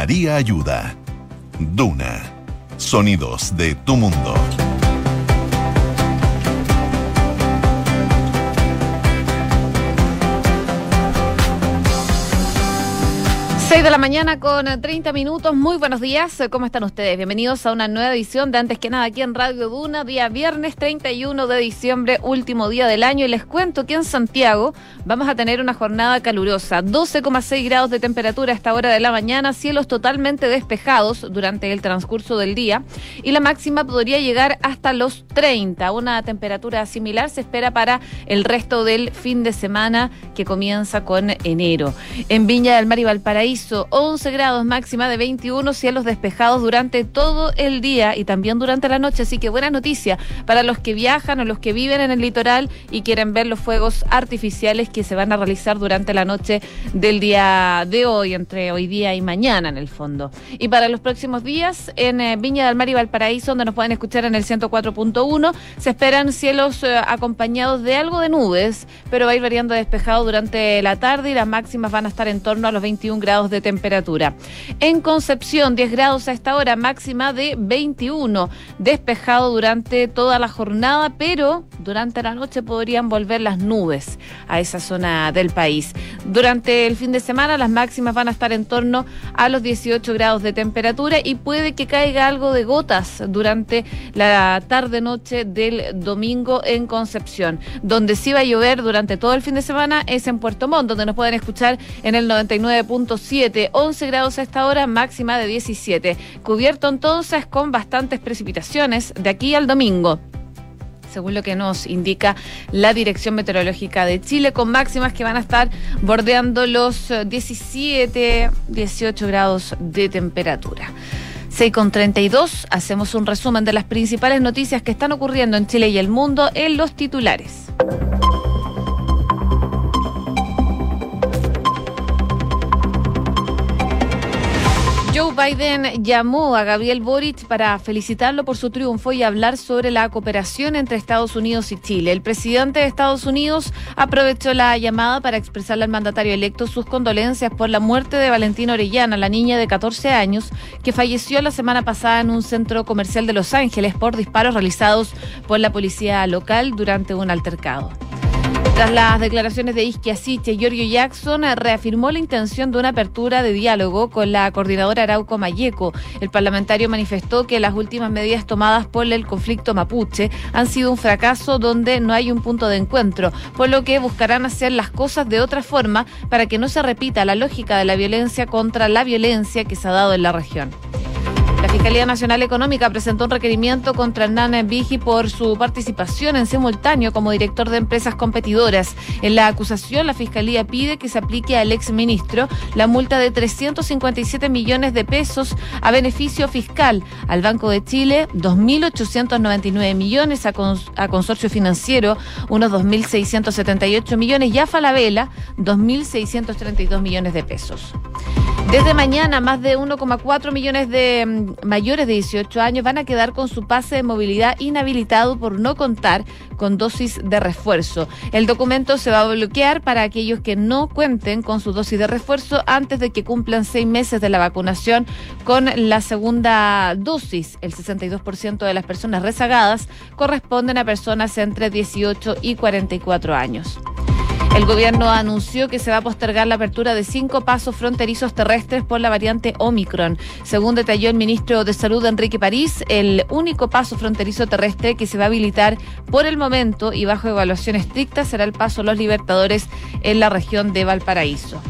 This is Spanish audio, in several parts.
María Ayuda. Duna. Sonidos de tu mundo. 6 de la mañana con 30 minutos. Muy buenos días. ¿Cómo están ustedes? Bienvenidos a una nueva edición de Antes que nada aquí en Radio Duna, día viernes 31 de diciembre, último día del año. Y les cuento que en Santiago vamos a tener una jornada calurosa. 12,6 grados de temperatura a esta hora de la mañana, cielos totalmente despejados durante el transcurso del día. Y la máxima podría llegar hasta los 30. Una temperatura similar se espera para el resto del fin de semana que comienza con enero. En Viña del Mar y Valparaíso 11 grados máxima de 21, cielos despejados durante todo el día y también durante la noche. Así que buena noticia para los que viajan o los que viven en el litoral y quieren ver los fuegos artificiales que se van a realizar durante la noche del día de hoy, entre hoy día y mañana en el fondo. Y para los próximos días, en eh, Viña del Mar y Valparaíso, donde nos pueden escuchar en el 104.1, se esperan cielos eh, acompañados de algo de nubes, pero va a ir variando despejado durante la tarde y las máximas van a estar en torno a los 21 grados de temperatura. En Concepción, 10 grados a esta hora, máxima de 21. Despejado durante toda la jornada, pero durante la noche podrían volver las nubes a esa zona del país. Durante el fin de semana, las máximas van a estar en torno a los 18 grados de temperatura y puede que caiga algo de gotas durante la tarde-noche del domingo en Concepción. Donde sí va a llover durante todo el fin de semana es en Puerto Montt, donde nos pueden escuchar en el 99.7 11 grados a esta hora, máxima de 17. Cubierto entonces con bastantes precipitaciones de aquí al domingo según lo que nos indica la Dirección Meteorológica de Chile, con máximas que van a estar bordeando los 17, 18 grados de temperatura. 6 con 32, hacemos un resumen de las principales noticias que están ocurriendo en Chile y el mundo en los titulares. Joe Biden llamó a Gabriel Boric para felicitarlo por su triunfo y hablar sobre la cooperación entre Estados Unidos y Chile. El presidente de Estados Unidos aprovechó la llamada para expresarle al mandatario electo sus condolencias por la muerte de Valentina Orellana, la niña de 14 años, que falleció la semana pasada en un centro comercial de Los Ángeles por disparos realizados por la policía local durante un altercado. Tras las declaraciones de Isquia Siche, Giorgio Jackson reafirmó la intención de una apertura de diálogo con la coordinadora Arauco Mayeco. El parlamentario manifestó que las últimas medidas tomadas por el conflicto mapuche han sido un fracaso donde no hay un punto de encuentro, por lo que buscarán hacer las cosas de otra forma para que no se repita la lógica de la violencia contra la violencia que se ha dado en la región. Fiscalía Nacional Económica presentó un requerimiento contra Hernán Vigi por su participación en simultáneo como director de empresas competidoras. En la acusación, la Fiscalía pide que se aplique al exministro la multa de 357 millones de pesos a beneficio fiscal, al Banco de Chile 2.899 millones, a, a Consorcio Financiero unos 2.678 millones y a Falabella 2.632 millones de pesos. Desde mañana, más de 1,4 millones de mm, mayores de 18 años van a quedar con su pase de movilidad inhabilitado por no contar con dosis de refuerzo. El documento se va a bloquear para aquellos que no cuenten con su dosis de refuerzo antes de que cumplan seis meses de la vacunación con la segunda dosis. El 62% de las personas rezagadas corresponden a personas entre 18 y 44 años. El gobierno anunció que se va a postergar la apertura de cinco pasos fronterizos terrestres por la variante Omicron. Según detalló el ministro de Salud, Enrique París, el único paso fronterizo terrestre que se va a habilitar por el momento y bajo evaluación estricta será el paso Los Libertadores en la región de Valparaíso.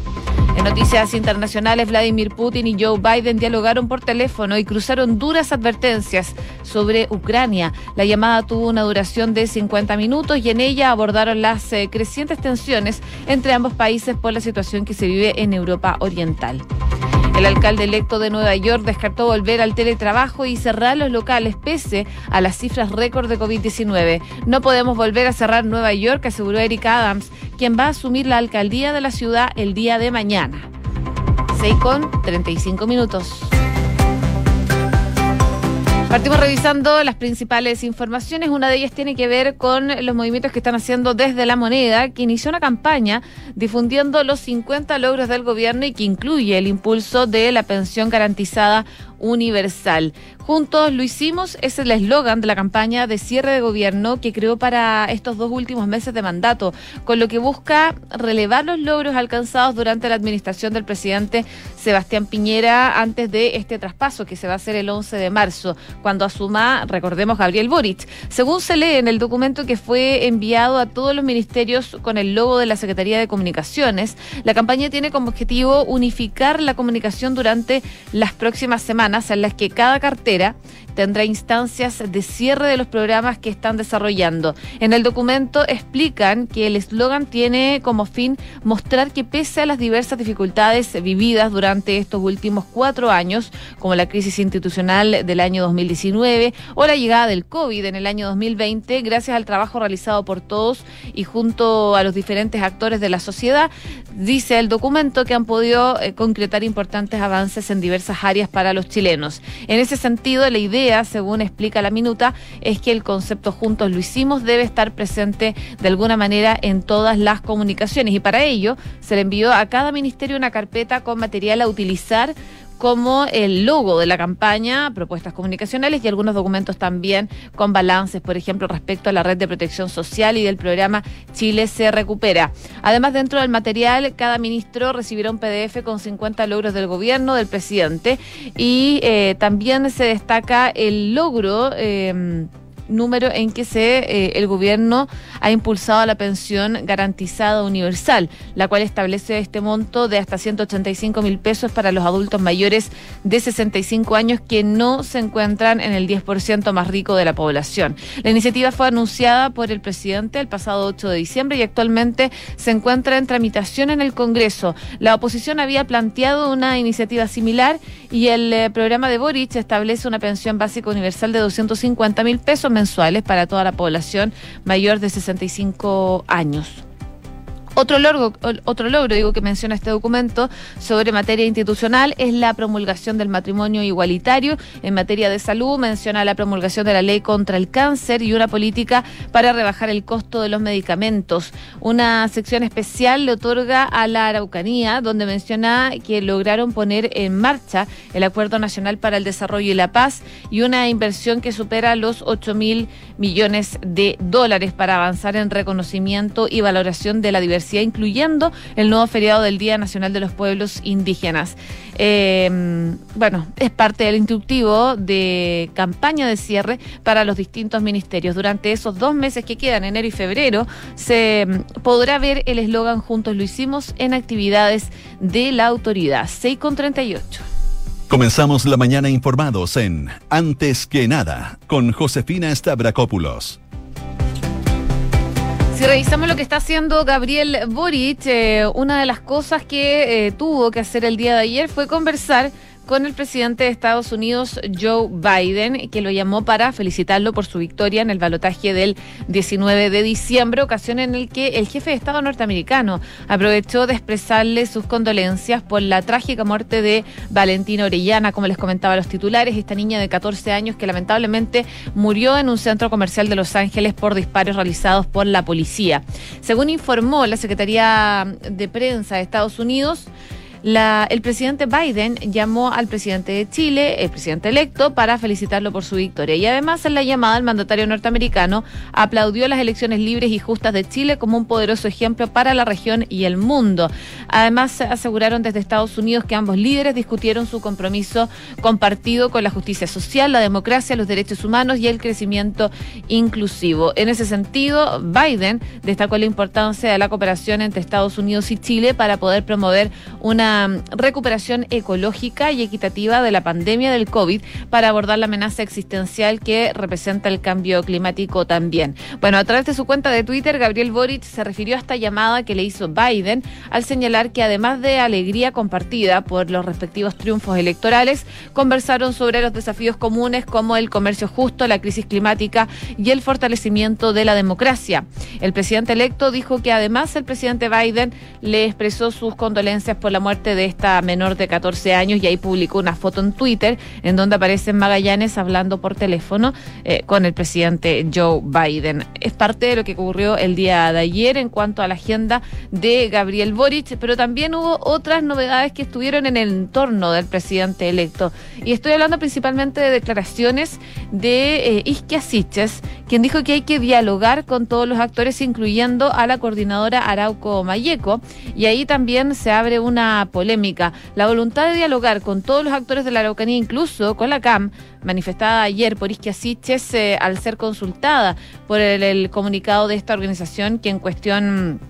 En noticias internacionales, Vladimir Putin y Joe Biden dialogaron por teléfono y cruzaron duras advertencias sobre Ucrania. La llamada tuvo una duración de 50 minutos y en ella abordaron las eh, crecientes tensiones entre ambos países por la situación que se vive en Europa Oriental. El alcalde electo de Nueva York descartó volver al teletrabajo y cerrar los locales pese a las cifras récord de COVID-19. No podemos volver a cerrar Nueva York, aseguró Eric Adams, quien va a asumir la alcaldía de la ciudad el día de mañana. 6 con 35 minutos. Partimos revisando las principales informaciones. Una de ellas tiene que ver con los movimientos que están haciendo desde la moneda, que inició una campaña difundiendo los 50 logros del gobierno y que incluye el impulso de la pensión garantizada universal. Juntos lo hicimos, es el eslogan de la campaña de cierre de gobierno que creó para estos dos últimos meses de mandato, con lo que busca relevar los logros alcanzados durante la administración del presidente Sebastián Piñera antes de este traspaso que se va a hacer el 11 de marzo, cuando asuma, recordemos, Gabriel Boric. Según se lee en el documento que fue enviado a todos los ministerios con el logo de la Secretaría de Comunicaciones, la campaña tiene como objetivo unificar la comunicación durante las próximas semanas en las que cada cartera tendrá instancias de cierre de los programas que están desarrollando. En el documento explican que el eslogan tiene como fin mostrar que pese a las diversas dificultades vividas durante estos últimos cuatro años, como la crisis institucional del año 2019 o la llegada del COVID en el año 2020, gracias al trabajo realizado por todos y junto a los diferentes actores de la sociedad, dice el documento que han podido eh, concretar importantes avances en diversas áreas para los chilenos. En ese sentido, la idea según explica la minuta, es que el concepto juntos lo hicimos debe estar presente de alguna manera en todas las comunicaciones. Y para ello se le envió a cada ministerio una carpeta con material a utilizar como el logo de la campaña, propuestas comunicacionales y algunos documentos también con balances, por ejemplo, respecto a la red de protección social y del programa Chile se recupera. Además, dentro del material, cada ministro recibirá un PDF con 50 logros del gobierno, del presidente, y eh, también se destaca el logro. Eh, número en que se eh, el gobierno ha impulsado la pensión garantizada universal, la cual establece este monto de hasta 185 mil pesos para los adultos mayores de 65 años que no se encuentran en el 10% más rico de la población. La iniciativa fue anunciada por el presidente el pasado 8 de diciembre y actualmente se encuentra en tramitación en el Congreso. La oposición había planteado una iniciativa similar y el eh, programa de Boric establece una pensión básica universal de 250 mil pesos mensuales para toda la población mayor de 65 años. Otro logro, otro logro, digo, que menciona este documento sobre materia institucional es la promulgación del matrimonio igualitario. En materia de salud menciona la promulgación de la ley contra el cáncer y una política para rebajar el costo de los medicamentos. Una sección especial le otorga a la Araucanía, donde menciona que lograron poner en marcha el Acuerdo Nacional para el Desarrollo y la Paz y una inversión que supera los 8 mil millones de dólares para avanzar en reconocimiento y valoración de la diversidad incluyendo el nuevo feriado del Día Nacional de los Pueblos Indígenas. Em, bueno, es parte del instructivo de campaña de cierre para los distintos ministerios. Durante esos dos meses que quedan, enero y febrero, se em, podrá ver el eslogan Juntos lo hicimos en actividades de la autoridad. 6 con 38. Comenzamos la mañana informados en Antes que nada con Josefina Stavrakopoulos. Si revisamos lo que está haciendo Gabriel Boric, eh, una de las cosas que eh, tuvo que hacer el día de ayer fue conversar con el presidente de Estados Unidos, Joe Biden, que lo llamó para felicitarlo por su victoria en el balotaje del 19 de diciembre, ocasión en el que el jefe de Estado norteamericano aprovechó de expresarle sus condolencias por la trágica muerte de Valentina Orellana, como les comentaba los titulares, esta niña de 14 años que lamentablemente murió en un centro comercial de Los Ángeles por disparos realizados por la policía. Según informó la Secretaría de Prensa de Estados Unidos, el presidente Biden llamó al presidente de Chile, el presidente electo, para felicitarlo por su victoria. Y además, en la llamada, el mandatario norteamericano aplaudió las elecciones libres y justas de Chile como un poderoso ejemplo para la región y el mundo. Además, aseguraron desde Estados Unidos que ambos líderes discutieron su compromiso compartido con la justicia social, la democracia, los derechos humanos y el crecimiento inclusivo. En ese sentido, Biden destacó la importancia de la cooperación entre Estados Unidos y Chile para poder promover una recuperación ecológica y equitativa de la pandemia del COVID para abordar la amenaza existencial que representa el cambio climático también. Bueno, a través de su cuenta de Twitter, Gabriel Boric se refirió a esta llamada que le hizo Biden al señalar que además de alegría compartida por los respectivos triunfos electorales, conversaron sobre los desafíos comunes como el comercio justo, la crisis climática y el fortalecimiento de la democracia. El presidente electo dijo que además el presidente Biden le expresó sus condolencias por la muerte de esta menor de 14 años y ahí publicó una foto en Twitter en donde aparece Magallanes hablando por teléfono eh, con el presidente Joe Biden. Es parte de lo que ocurrió el día de ayer en cuanto a la agenda de Gabriel Boric, pero también hubo otras novedades que estuvieron en el entorno del presidente electo. Y estoy hablando principalmente de declaraciones de eh, Isquia Siches, quien dijo que hay que dialogar con todos los actores, incluyendo a la coordinadora Arauco Mayeco. Y ahí también se abre una polémica. La voluntad de dialogar con todos los actores de la Araucanía, incluso con la CAM, manifestada ayer por Isquia Siches eh, al ser consultada por el comunicado de esta organización que en cuestión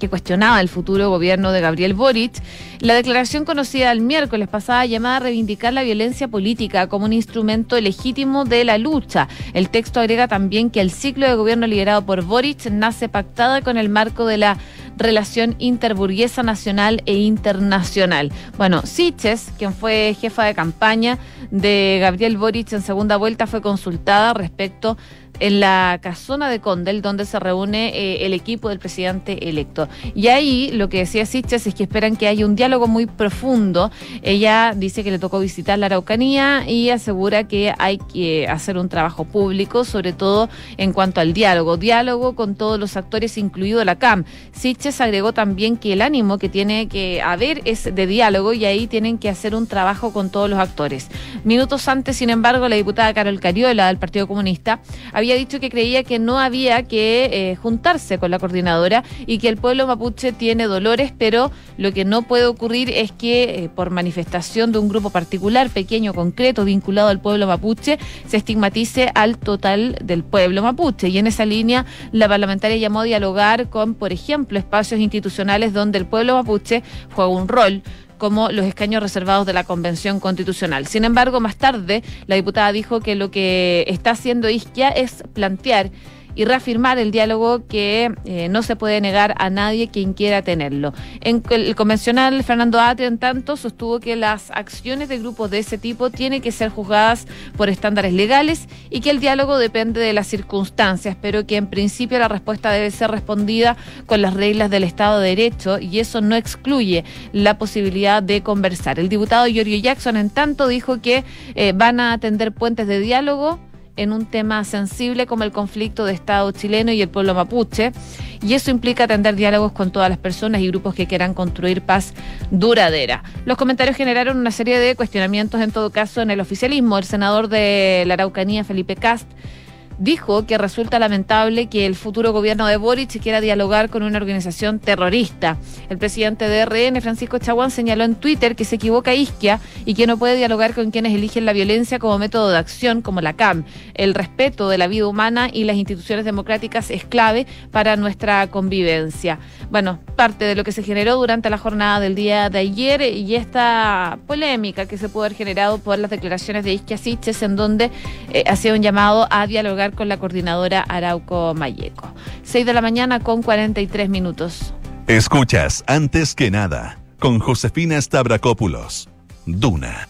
que cuestionaba el futuro gobierno de Gabriel Boric, la declaración conocida el miércoles pasada llamada a reivindicar la violencia política como un instrumento legítimo de la lucha. El texto agrega también que el ciclo de gobierno liderado por Boric nace pactada con el marco de la relación interburguesa nacional e internacional. Bueno, Siches, quien fue jefa de campaña de Gabriel Boric en segunda vuelta, fue consultada respecto en la casona de Condel, donde se reúne eh, el equipo del presidente electo. Y ahí lo que decía Siches es que esperan que haya un diálogo muy profundo. Ella dice que le tocó visitar la Araucanía y asegura que hay que hacer un trabajo público, sobre todo en cuanto al diálogo. Diálogo con todos los actores, incluido la CAM. Siches agregó también que el ánimo que tiene que haber es de diálogo y ahí tienen que hacer un trabajo con todos los actores. Minutos antes, sin embargo, la diputada Carol Cariola del Partido Comunista había había dicho que creía que no había que eh, juntarse con la coordinadora y que el pueblo mapuche tiene dolores, pero lo que no puede ocurrir es que eh, por manifestación de un grupo particular, pequeño, concreto, vinculado al pueblo mapuche, se estigmatice al total del pueblo mapuche. Y en esa línea, la parlamentaria llamó a dialogar con, por ejemplo, espacios institucionales donde el pueblo mapuche juega un rol como los escaños reservados de la Convención Constitucional. Sin embargo, más tarde, la diputada dijo que lo que está haciendo Isquia es plantear y reafirmar el diálogo que eh, no se puede negar a nadie quien quiera tenerlo. En el convencional Fernando Ate, en tanto, sostuvo que las acciones de grupos de ese tipo tienen que ser juzgadas por estándares legales y que el diálogo depende de las circunstancias, pero que en principio la respuesta debe ser respondida con las reglas del Estado de Derecho y eso no excluye la posibilidad de conversar. El diputado Giorgio Jackson, en tanto, dijo que eh, van a atender puentes de diálogo en un tema sensible como el conflicto de Estado chileno y el pueblo mapuche. Y eso implica atender diálogos con todas las personas y grupos que quieran construir paz duradera. Los comentarios generaron una serie de cuestionamientos, en todo caso, en el oficialismo. El senador de la Araucanía, Felipe Cast, dijo que resulta lamentable que el futuro gobierno de Boric quiera dialogar con una organización terrorista. El presidente de RN, Francisco Chaguán, señaló en Twitter que se equivoca Isquia y que no puede dialogar con quienes eligen la violencia como método de acción, como la CAM. El respeto de la vida humana y las instituciones democráticas es clave para nuestra convivencia. Bueno, parte de lo que se generó durante la jornada del día de ayer y esta polémica que se pudo haber generado por las declaraciones de Isquia Siches en donde eh, hacía un llamado a dialogar con la coordinadora Arauco Mayeco. 6 de la mañana con 43 minutos. Escuchas antes que nada con Josefina Stavrakopoulos. Duna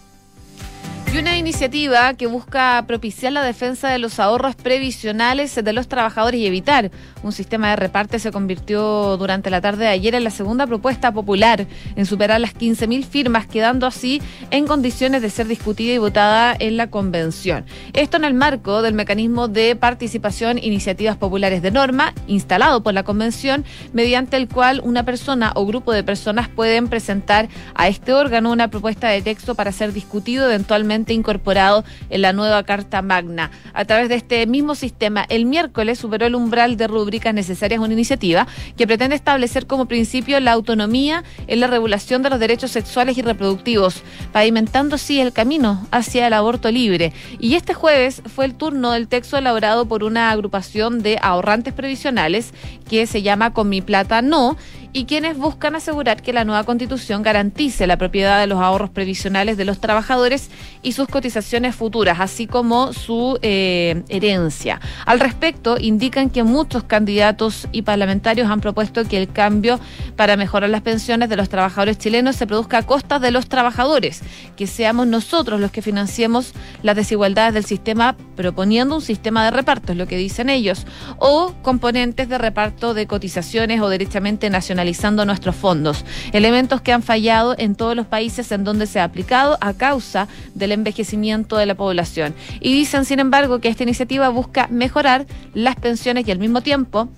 y una iniciativa que busca propiciar la defensa de los ahorros previsionales de los trabajadores y evitar un sistema de reparte se convirtió durante la tarde de ayer en la segunda propuesta popular en superar las 15.000 firmas, quedando así en condiciones de ser discutida y votada en la convención. Esto en el marco del mecanismo de participación iniciativas populares de norma instalado por la convención, mediante el cual una persona o grupo de personas pueden presentar a este órgano una propuesta de texto para ser discutido eventualmente incorporado en la nueva Carta Magna. A través de este mismo sistema, el miércoles superó el umbral de rúbricas necesarias una iniciativa que pretende establecer como principio la autonomía en la regulación de los derechos sexuales y reproductivos, pavimentando así el camino hacia el aborto libre. Y este jueves fue el turno del texto elaborado por una agrupación de ahorrantes previsionales que se llama Con mi plata no y quienes buscan asegurar que la nueva constitución garantice la propiedad de los ahorros previsionales de los trabajadores y sus cotizaciones futuras, así como su eh, herencia. Al respecto, indican que muchos candidatos y parlamentarios han propuesto que el cambio para mejorar las pensiones de los trabajadores chilenos se produzca a costa de los trabajadores, que seamos nosotros los que financiemos las desigualdades del sistema proponiendo un sistema de reparto, es lo que dicen ellos, o componentes de reparto de cotizaciones o derechamente nacionales nacionalizando nuestros fondos. Elementos que han fallado en todos los países en donde se ha aplicado a causa del envejecimiento de la población. Y dicen, sin embargo, que esta iniciativa busca mejorar las pensiones y al mismo tiempo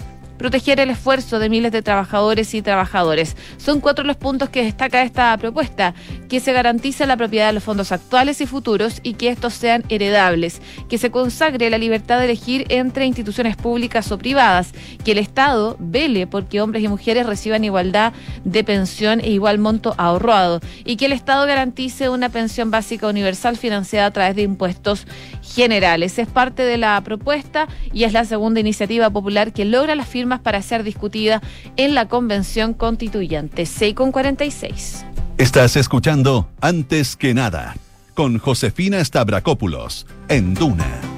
proteger el esfuerzo de miles de trabajadores y trabajadores. Son cuatro los puntos que destaca esta propuesta, que se garantice la propiedad de los fondos actuales y futuros y que estos sean heredables, que se consagre la libertad de elegir entre instituciones públicas o privadas, que el Estado vele porque hombres y mujeres reciban igualdad de pensión e igual monto ahorrado y que el Estado garantice una pensión básica universal financiada a través de impuestos generales. Es parte de la propuesta y es la segunda iniciativa popular que logra las para ser discutida en la Convención Constituyente. 6 con 46. Estás escuchando Antes que nada con Josefina Stavrakopoulos en Duna.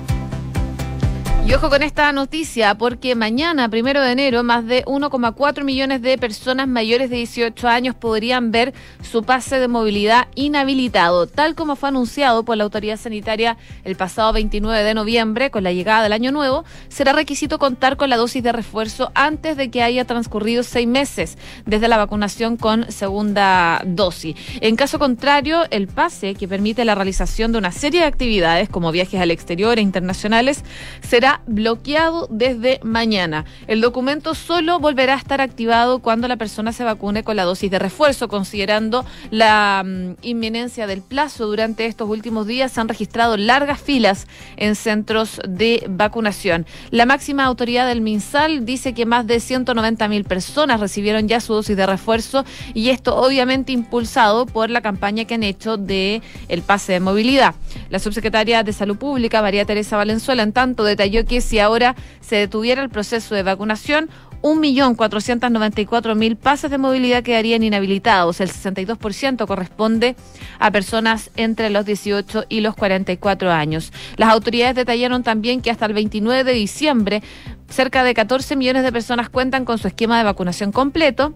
Y ojo con esta noticia, porque mañana, primero de enero, más de 1,4 millones de personas mayores de 18 años podrían ver su pase de movilidad inhabilitado, tal como fue anunciado por la autoridad sanitaria el pasado 29 de noviembre, con la llegada del año nuevo. Será requisito contar con la dosis de refuerzo antes de que haya transcurrido seis meses desde la vacunación con segunda dosis. En caso contrario, el pase, que permite la realización de una serie de actividades como viajes al exterior e internacionales, será bloqueado desde mañana. El documento solo volverá a estar activado cuando la persona se vacune con la dosis de refuerzo, considerando la mm, inminencia del plazo. Durante estos últimos días se han registrado largas filas en centros de vacunación. La máxima autoridad del MinSal dice que más de 190 mil personas recibieron ya su dosis de refuerzo y esto obviamente impulsado por la campaña que han hecho de el pase de movilidad. La subsecretaria de Salud Pública, María Teresa Valenzuela, en tanto detalló que si ahora se detuviera el proceso de vacunación, 1.494.000 pases de movilidad quedarían inhabilitados. El 62% corresponde a personas entre los 18 y los 44 años. Las autoridades detallaron también que hasta el 29 de diciembre cerca de 14 millones de personas cuentan con su esquema de vacunación completo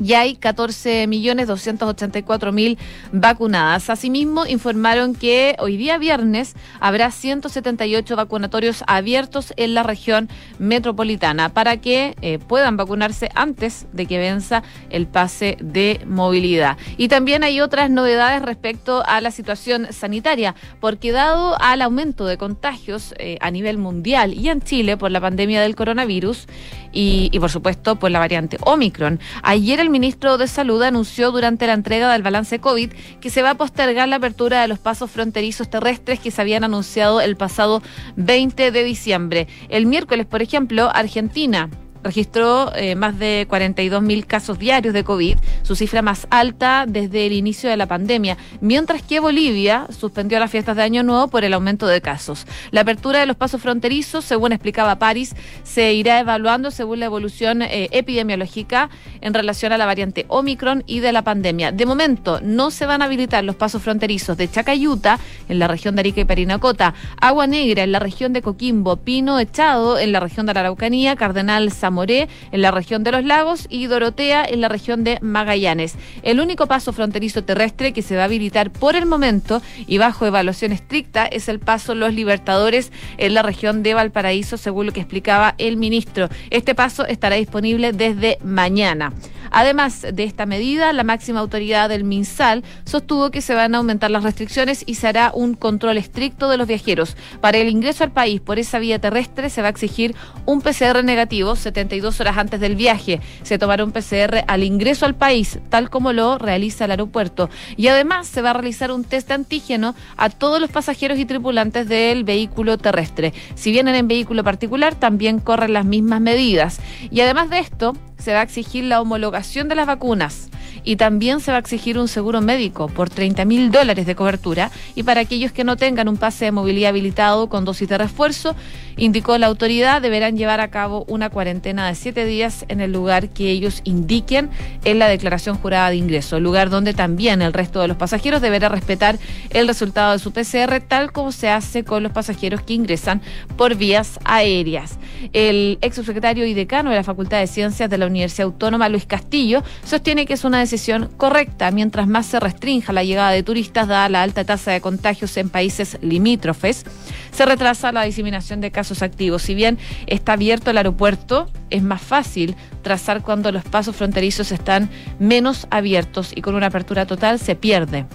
y hay 14.284.000 vacunadas. Asimismo, informaron que hoy día viernes habrá 178 vacunatorios abiertos en la región metropolitana para que eh, puedan vacunarse antes de que venza el pase de movilidad. Y también hay otras novedades respecto a la situación sanitaria, porque dado al aumento de contagios eh, a nivel mundial y en Chile por la pandemia del coronavirus y, y por supuesto por la variante Omicron, ayer el el ministro de Salud anunció durante la entrega del balance COVID que se va a postergar la apertura de los pasos fronterizos terrestres que se habían anunciado el pasado 20 de diciembre. El miércoles, por ejemplo, Argentina registró eh, más de 42 mil casos diarios de COVID, su cifra más alta desde el inicio de la pandemia, mientras que Bolivia suspendió las fiestas de Año Nuevo por el aumento de casos. La apertura de los pasos fronterizos, según explicaba París, se irá evaluando según la evolución eh, epidemiológica en relación a la variante Omicron y de la pandemia. De momento, no se van a habilitar los pasos fronterizos de Chacayuta, en la región de Arica y Parinacota, Agua Negra, en la región de Coquimbo, Pino Echado, en la región de la Araucanía, Cardenal San Moré, en la región de los lagos, y Dorotea, en la región de Magallanes. El único paso fronterizo terrestre que se va a habilitar por el momento y bajo evaluación estricta es el paso Los Libertadores en la región de Valparaíso, según lo que explicaba el ministro. Este paso estará disponible desde mañana. Además de esta medida, la máxima autoridad del MinSal sostuvo que se van a aumentar las restricciones y se hará un control estricto de los viajeros. Para el ingreso al país por esa vía terrestre se va a exigir un PCR negativo 72 horas antes del viaje. Se tomará un PCR al ingreso al país, tal como lo realiza el aeropuerto. Y además se va a realizar un test antígeno a todos los pasajeros y tripulantes del vehículo terrestre. Si vienen en vehículo particular, también corren las mismas medidas. Y además de esto, se va a exigir la homologación de las vacunas y también se va a exigir un seguro médico por 30 mil dólares de cobertura y para aquellos que no tengan un pase de movilidad habilitado con dosis de refuerzo, indicó la autoridad, deberán llevar a cabo una cuarentena de siete días en el lugar que ellos indiquen en la declaración jurada de ingreso, lugar donde también el resto de los pasajeros deberá respetar el resultado de su PCR, tal como se hace con los pasajeros que ingresan por vías aéreas. El ex subsecretario y decano de la Facultad de Ciencias de la Universidad Autónoma, Luis Castillo, sostiene que es una decisión correcta. Mientras más se restrinja la llegada de turistas, dada la alta tasa de contagios en países limítrofes, se retrasa la diseminación de casos activos. Si bien está abierto el aeropuerto, es más fácil trazar cuando los pasos fronterizos están menos abiertos y con una apertura total se pierde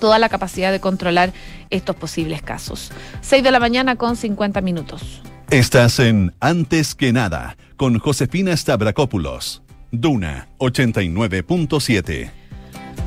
toda la capacidad de controlar estos posibles casos. 6 de la mañana con 50 minutos. Estás en Antes que nada con Josefina Stavrakopoulos. Duna 89.7.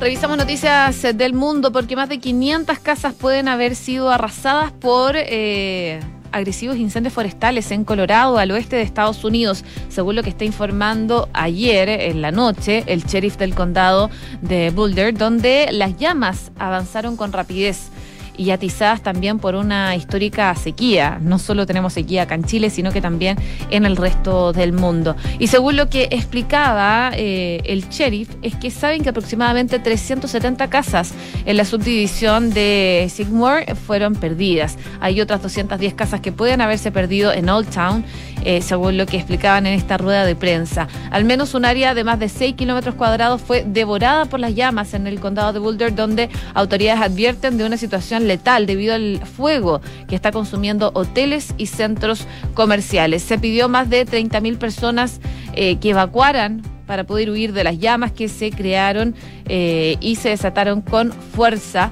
Revisamos noticias del mundo porque más de 500 casas pueden haber sido arrasadas por eh, agresivos incendios forestales en Colorado, al oeste de Estados Unidos, según lo que está informando ayer en la noche el sheriff del condado de Boulder, donde las llamas avanzaron con rapidez y atizadas también por una histórica sequía. No solo tenemos sequía acá en Chile, sino que también en el resto del mundo. Y según lo que explicaba eh, el sheriff, es que saben que aproximadamente 370 casas en la subdivisión de Sigmore fueron perdidas. Hay otras 210 casas que pueden haberse perdido en Old Town eh, según lo que explicaban en esta rueda de prensa. Al menos un área de más de 6 kilómetros cuadrados fue devorada por las llamas en el condado de Boulder, donde autoridades advierten de una situación letal debido al fuego que está consumiendo hoteles y centros comerciales. Se pidió más de 30.000 personas eh, que evacuaran para poder huir de las llamas que se crearon eh, y se desataron con fuerza.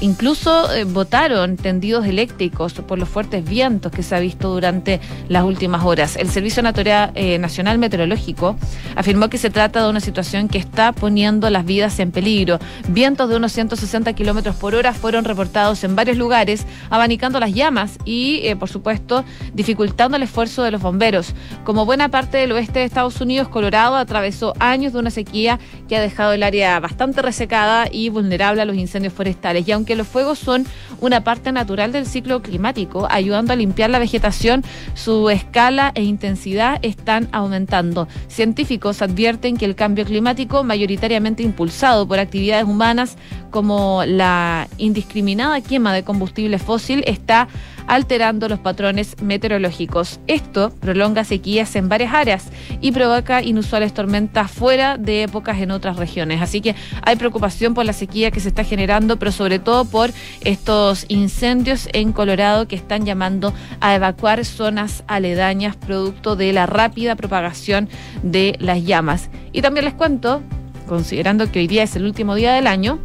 Incluso eh, votaron tendidos eléctricos por los fuertes vientos que se ha visto durante las últimas horas. El Servicio eh, Nacional Meteorológico afirmó que se trata de una situación que está poniendo las vidas en peligro. Vientos de unos 160 kilómetros por hora fueron reportados en varios lugares, abanicando las llamas y, eh, por supuesto, dificultando el esfuerzo de los bomberos. Como buena parte del oeste de Estados Unidos, Colorado atravesó años de una sequía que ha dejado el área bastante resecada y vulnerable a los incendios forestales. Y aunque que los fuegos son una parte natural del ciclo climático, ayudando a limpiar la vegetación, su escala e intensidad están aumentando. Científicos advierten que el cambio climático, mayoritariamente impulsado por actividades humanas como la indiscriminada quema de combustible fósil, está alterando los patrones meteorológicos. Esto prolonga sequías en varias áreas y provoca inusuales tormentas fuera de épocas en otras regiones. Así que hay preocupación por la sequía que se está generando, pero sobre todo por estos incendios en Colorado que están llamando a evacuar zonas aledañas producto de la rápida propagación de las llamas. Y también les cuento, considerando que hoy día es el último día del año,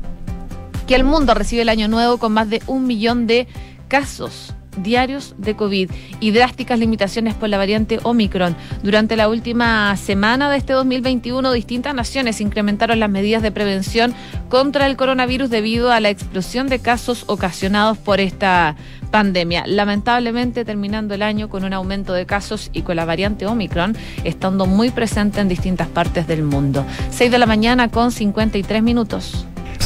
que el mundo recibe el año nuevo con más de un millón de casos diarios de COVID y drásticas limitaciones por la variante Omicron. Durante la última semana de este 2021, distintas naciones incrementaron las medidas de prevención contra el coronavirus debido a la explosión de casos ocasionados por esta pandemia. Lamentablemente, terminando el año con un aumento de casos y con la variante Omicron estando muy presente en distintas partes del mundo. 6 de la mañana con 53 minutos.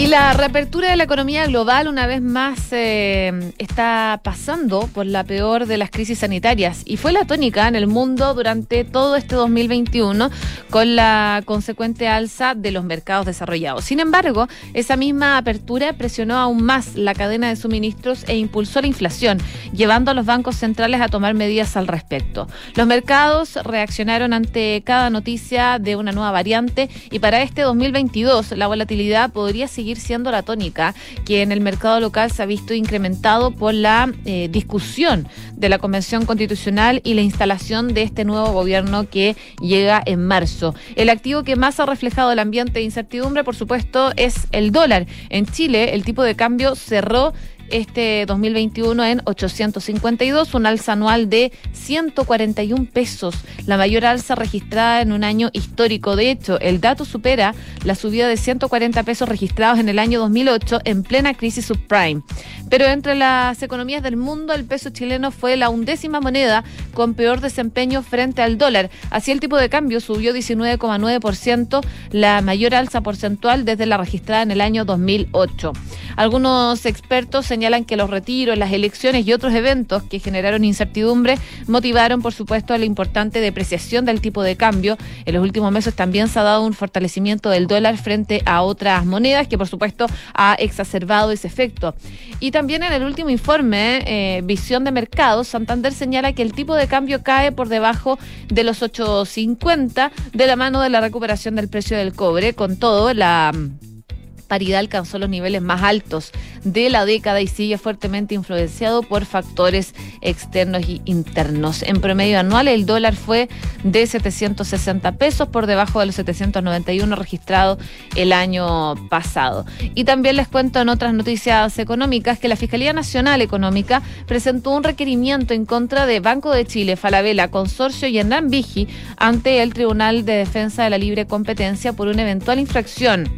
Y la reapertura de la economía global una vez más eh, está pasando por la peor de las crisis sanitarias y fue la tónica en el mundo durante todo este 2021 con la consecuente alza de los mercados desarrollados. Sin embargo, esa misma apertura presionó aún más la cadena de suministros e impulsó la inflación, llevando a los bancos centrales a tomar medidas al respecto. Los mercados reaccionaron ante cada noticia de una nueva variante y para este 2022 la volatilidad podría seguir siendo la tónica que en el mercado local se ha visto incrementado por la eh, discusión de la Convención Constitucional y la instalación de este nuevo gobierno que llega en marzo. El activo que más ha reflejado el ambiente de incertidumbre, por supuesto, es el dólar. En Chile, el tipo de cambio cerró este 2021 en 852, un alza anual de 141 pesos, la mayor alza registrada en un año histórico. De hecho, el dato supera la subida de 140 pesos registrados en el año 2008 en plena crisis subprime. Pero entre las economías del mundo, el peso chileno fue la undécima moneda con peor desempeño frente al dólar. Así el tipo de cambio subió 19,9%, la mayor alza porcentual desde la registrada en el año 2008. Algunos expertos señalan señalan que los retiros, las elecciones y otros eventos que generaron incertidumbre motivaron, por supuesto, la importante depreciación del tipo de cambio. En los últimos meses también se ha dado un fortalecimiento del dólar frente a otras monedas que, por supuesto, ha exacerbado ese efecto. Y también en el último informe, eh, Visión de Mercados, Santander señala que el tipo de cambio cae por debajo de los 8.50 de la mano de la recuperación del precio del cobre. Con todo, la paridad alcanzó los niveles más altos de la década y sigue fuertemente influenciado por factores externos y internos. En promedio anual el dólar fue de 760 pesos por debajo de los 791 registrados el año pasado. Y también les cuento en otras noticias económicas que la Fiscalía Nacional Económica presentó un requerimiento en contra de Banco de Chile, Falabella, Consorcio y Hernán Vigi ante el Tribunal de Defensa de la Libre Competencia por una eventual infracción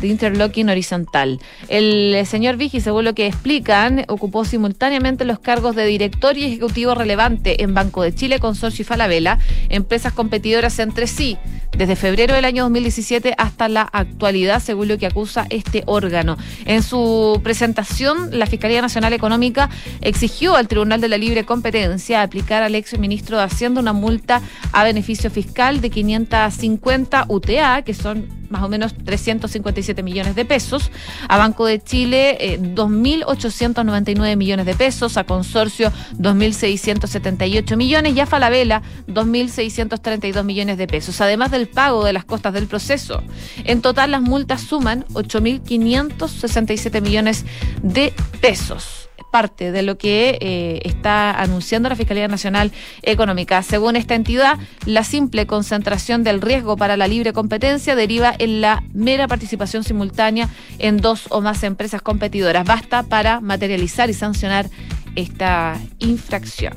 de interlocking horizontal. El eh, señor Vigi, según lo que explican, ocupó simultáneamente los cargos de director y ejecutivo relevante en Banco de Chile, Consorcio y Falabella, empresas competidoras entre sí, desde febrero del año 2017 hasta la actualidad, según lo que acusa este órgano. En su presentación, la Fiscalía Nacional Económica exigió al Tribunal de la Libre Competencia aplicar al ex ministro de Hacienda una multa a beneficio fiscal de 550 UTA, que son más o menos 357 millones de pesos, a Banco de Chile eh, 2.899 millones de pesos, a Consorcio 2.678 millones. Y a Falabella 2.632 millones de pesos, además del pago de las costas del proceso. En total las multas suman 8.567 millones de pesos parte de lo que eh, está anunciando la Fiscalía Nacional Económica. Según esta entidad, la simple concentración del riesgo para la libre competencia deriva en la mera participación simultánea en dos o más empresas competidoras. Basta para materializar y sancionar esta infracción.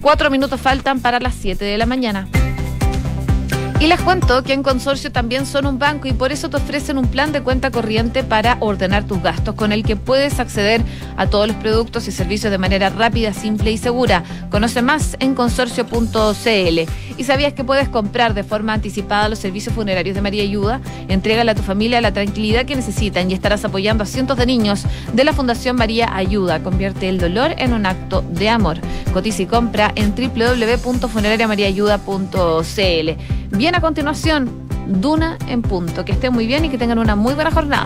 Cuatro minutos faltan para las siete de la mañana. Y les cuento que en Consorcio también son un banco y por eso te ofrecen un plan de cuenta corriente para ordenar tus gastos, con el que puedes acceder a todos los productos y servicios de manera rápida, simple y segura. Conoce más en consorcio.cl. ¿Y sabías que puedes comprar de forma anticipada los servicios funerarios de María Ayuda? Entrégale a tu familia la tranquilidad que necesitan y estarás apoyando a cientos de niños de la Fundación María Ayuda. Convierte el dolor en un acto de amor. Cotiza y compra en www.funerariamariaayuda.cl. Bien a continuación, Duna en punto. Que estén muy bien y que tengan una muy buena jornada.